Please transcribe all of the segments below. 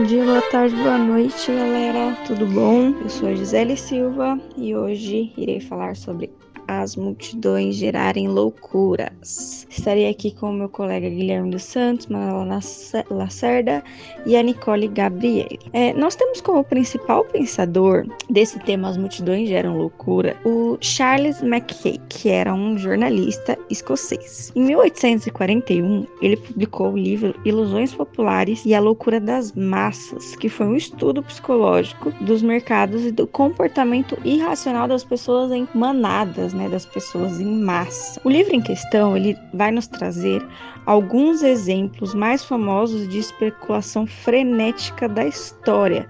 Bom dia, boa tarde, boa noite, galera. Tudo bom? Eu sou a Gisele Silva e hoje irei falar sobre as multidões gerarem loucuras. Estarei aqui com o meu colega Guilherme dos Santos, Manuela Lacerda e a Nicole Gabriele. É, nós temos como principal pensador desse tema As multidões geram loucura o Charles Mackay, que era um jornalista escocês. Em 1841, ele publicou o livro Ilusões Populares e a Loucura das Massas, que foi um estudo psicológico dos mercados e do comportamento irracional das pessoas em manadas, né, das pessoas em massa. O livro em questão ele vai nos trazer alguns exemplos mais famosos de especulação frenética da história,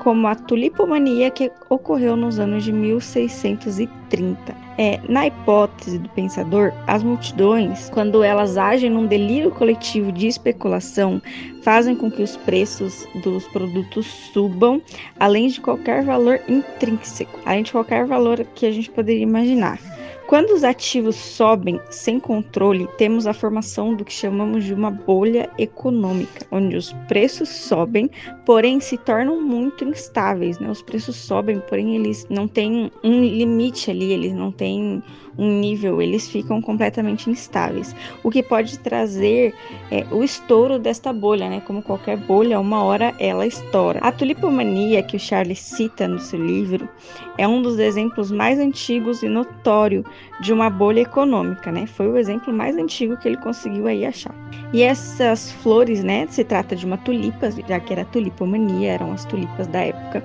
como a tulipomania que ocorreu nos anos de 1630. É, na hipótese do pensador, as multidões, quando elas agem num delírio coletivo de especulação, fazem com que os preços dos produtos subam, além de qualquer valor intrínseco, além de qualquer valor que a gente poderia imaginar. Quando os ativos sobem sem controle, temos a formação do que chamamos de uma bolha econômica, onde os preços sobem, porém se tornam muito instáveis. Né? Os preços sobem, porém eles não têm um limite ali, eles não têm um nível, eles ficam completamente instáveis. O que pode trazer é, o estouro desta bolha, né? Como qualquer bolha, uma hora ela estoura. A tulipomania que o Charles cita no seu livro é um dos exemplos mais antigos e notório de uma bolha econômica, né? Foi o exemplo mais antigo que ele conseguiu aí achar. E essas flores, né? Se trata de uma tulipa, já que era tulipomania, eram as tulipas da época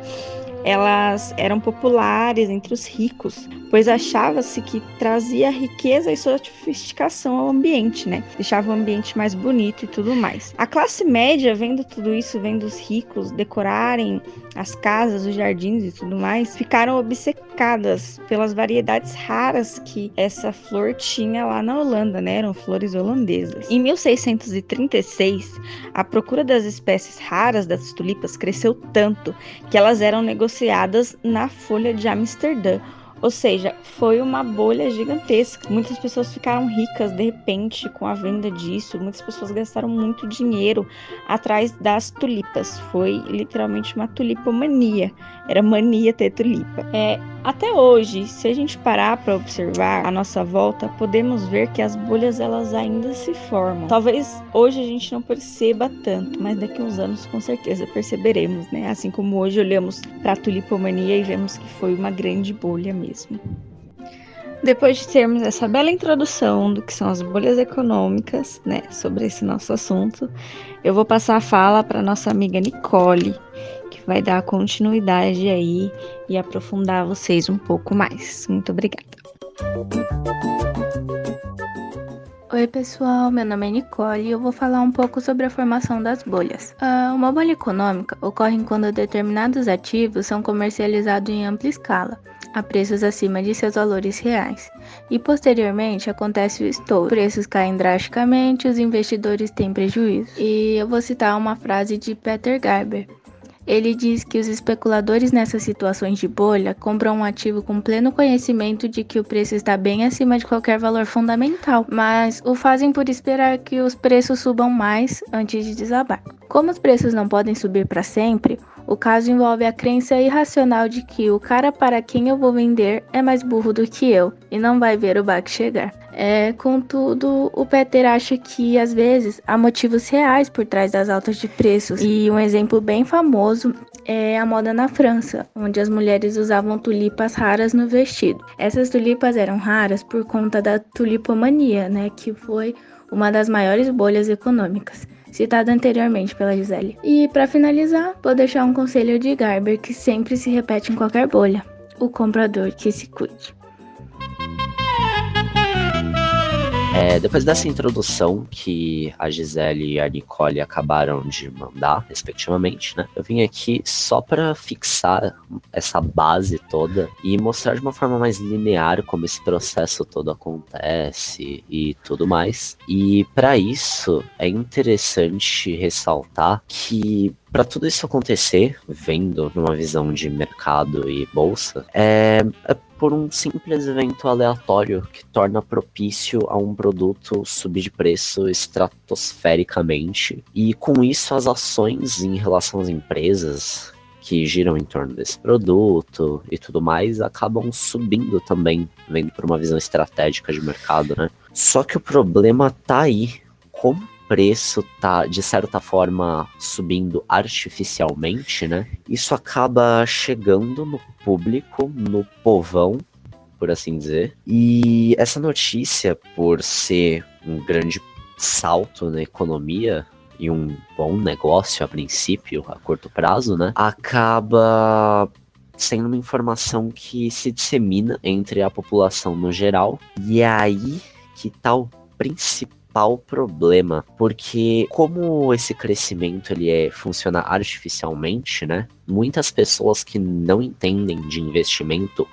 elas eram populares entre os ricos, pois achava-se que trazia riqueza e sofisticação ao ambiente, né? Deixava o ambiente mais bonito e tudo mais. A classe média, vendo tudo isso, vendo os ricos decorarem as casas, os jardins e tudo mais, ficaram obcecadas pelas variedades raras que essa flor tinha lá na Holanda, né? Eram flores holandesas. Em 1636, a procura das espécies raras das tulipas cresceu tanto que elas eram negociadas na Folha de Amsterdã, ou seja, foi uma bolha gigantesca. Muitas pessoas ficaram ricas de repente com a venda disso. Muitas pessoas gastaram muito dinheiro atrás das tulipas. Foi literalmente uma tulipomania. Era mania ter tulipa. É, até hoje, se a gente parar para observar a nossa volta, podemos ver que as bolhas elas ainda se formam. Talvez hoje a gente não perceba tanto, mas daqui a uns anos com certeza perceberemos, né? Assim como hoje olhamos para a tulipomania e vemos que foi uma grande bolha mesmo mesmo. Depois de termos essa bela introdução do que são as bolhas econômicas, né, sobre esse nosso assunto, eu vou passar a fala para nossa amiga Nicole, que vai dar continuidade aí e aprofundar vocês um pouco mais. Muito obrigada. Oi, pessoal, meu nome é Nicole e eu vou falar um pouco sobre a formação das bolhas. Uh, uma bolha econômica ocorre quando determinados ativos são comercializados em ampla escala a preços acima de seus valores reais. E posteriormente acontece o estouro. Preços caem drasticamente, os investidores têm prejuízo. E eu vou citar uma frase de Peter Garber. Ele diz que os especuladores nessas situações de bolha compram um ativo com pleno conhecimento de que o preço está bem acima de qualquer valor fundamental, mas o fazem por esperar que os preços subam mais antes de desabar. Como os preços não podem subir para sempre, o caso envolve a crença irracional de que o cara para quem eu vou vender é mais burro do que eu e não vai ver o baque chegar. É, contudo, o Peter acha que às vezes há motivos reais por trás das altas de preços. E um exemplo bem famoso é a moda na França, onde as mulheres usavam tulipas raras no vestido. Essas tulipas eram raras por conta da tulipomania, né, que foi uma das maiores bolhas econômicas citado anteriormente pela Gisele. E para finalizar, vou deixar um conselho de Garber que sempre se repete em qualquer bolha: o comprador que se cuide. É, depois dessa introdução que a Gisele e a Nicole acabaram de mandar, respectivamente, né? Eu vim aqui só para fixar essa base toda e mostrar de uma forma mais linear como esse processo todo acontece e tudo mais. E para isso é interessante ressaltar que para tudo isso acontecer, vendo numa visão de mercado e bolsa, é, é por um simples evento aleatório que torna propício a um produto subir de preço estratosfericamente. E com isso, as ações em relação às empresas que giram em torno desse produto e tudo mais acabam subindo também, vendo por uma visão estratégica de mercado, né? Só que o problema tá aí. Como preço tá, de certa forma, subindo artificialmente, né? Isso acaba chegando no público, no povão, por assim dizer. E essa notícia, por ser um grande salto na economia, e um bom negócio a princípio, a curto prazo, né? Acaba sendo uma informação que se dissemina entre a população no geral. E é aí que tá o principal problema, porque como esse crescimento ele é funciona artificialmente, né? Muitas pessoas que não entendem de investimento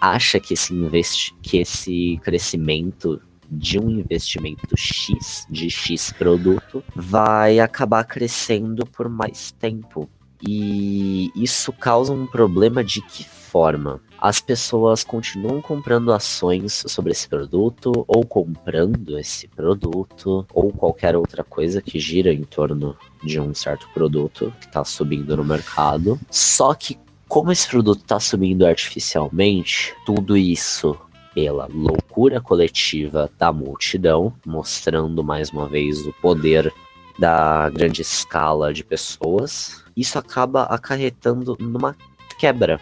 acham que esse investi que esse crescimento de um investimento X, de X produto, vai acabar crescendo por mais tempo. E isso causa um problema de que forma? As pessoas continuam comprando ações sobre esse produto, ou comprando esse produto, ou qualquer outra coisa que gira em torno de um certo produto que está subindo no mercado. Só que, como esse produto está subindo artificialmente, tudo isso pela loucura coletiva da multidão, mostrando mais uma vez o poder da grande escala de pessoas. Isso acaba acarretando numa quebra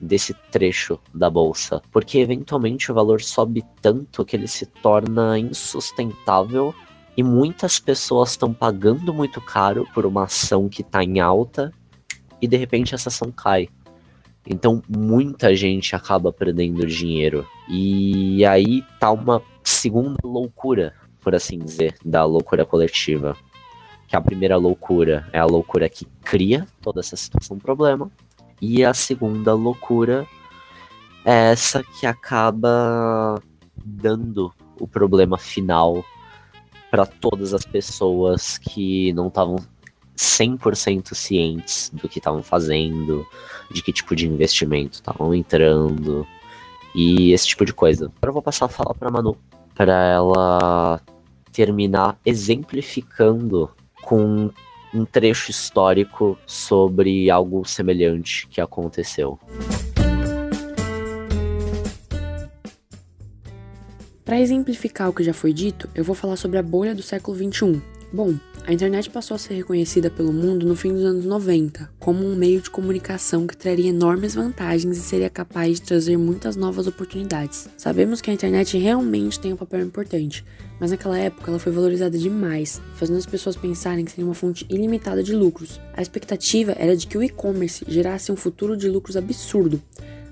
desse trecho da bolsa, porque eventualmente o valor sobe tanto que ele se torna insustentável e muitas pessoas estão pagando muito caro por uma ação que está em alta e de repente essa ação cai. Então muita gente acaba perdendo dinheiro. E aí tá uma segunda loucura, por assim dizer, da loucura coletiva. Que a primeira loucura é a loucura que cria toda essa situação problema. E a segunda loucura é essa que acaba dando o problema final para todas as pessoas que não estavam 100% cientes do que estavam fazendo, de que tipo de investimento estavam entrando e esse tipo de coisa. Agora eu vou passar a falar para Manu para ela terminar exemplificando com um trecho histórico sobre algo semelhante que aconteceu. Para exemplificar o que já foi dito, eu vou falar sobre a bolha do século 21. Bom, a internet passou a ser reconhecida pelo mundo no fim dos anos 90 como um meio de comunicação que traria enormes vantagens e seria capaz de trazer muitas novas oportunidades. Sabemos que a internet realmente tem um papel importante, mas naquela época ela foi valorizada demais, fazendo as pessoas pensarem que seria uma fonte ilimitada de lucros. A expectativa era de que o e-commerce gerasse um futuro de lucros absurdo.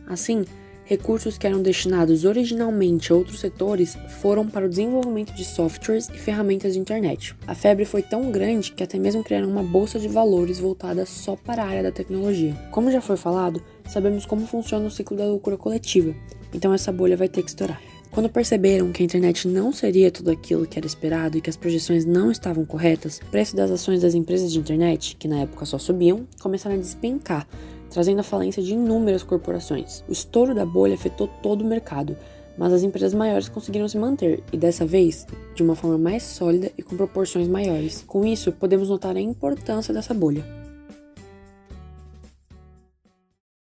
Assim, recursos que eram destinados originalmente a outros setores foram para o desenvolvimento de softwares e ferramentas de internet. A febre foi tão grande que até mesmo criaram uma bolsa de valores voltada só para a área da tecnologia. Como já foi falado, sabemos como funciona o ciclo da loucura coletiva, então essa bolha vai ter que estourar. Quando perceberam que a internet não seria tudo aquilo que era esperado e que as projeções não estavam corretas, o preço das ações das empresas de internet, que na época só subiam, começaram a despencar, trazendo a falência de inúmeras corporações. O estouro da bolha afetou todo o mercado, mas as empresas maiores conseguiram se manter, e dessa vez, de uma forma mais sólida e com proporções maiores. Com isso, podemos notar a importância dessa bolha.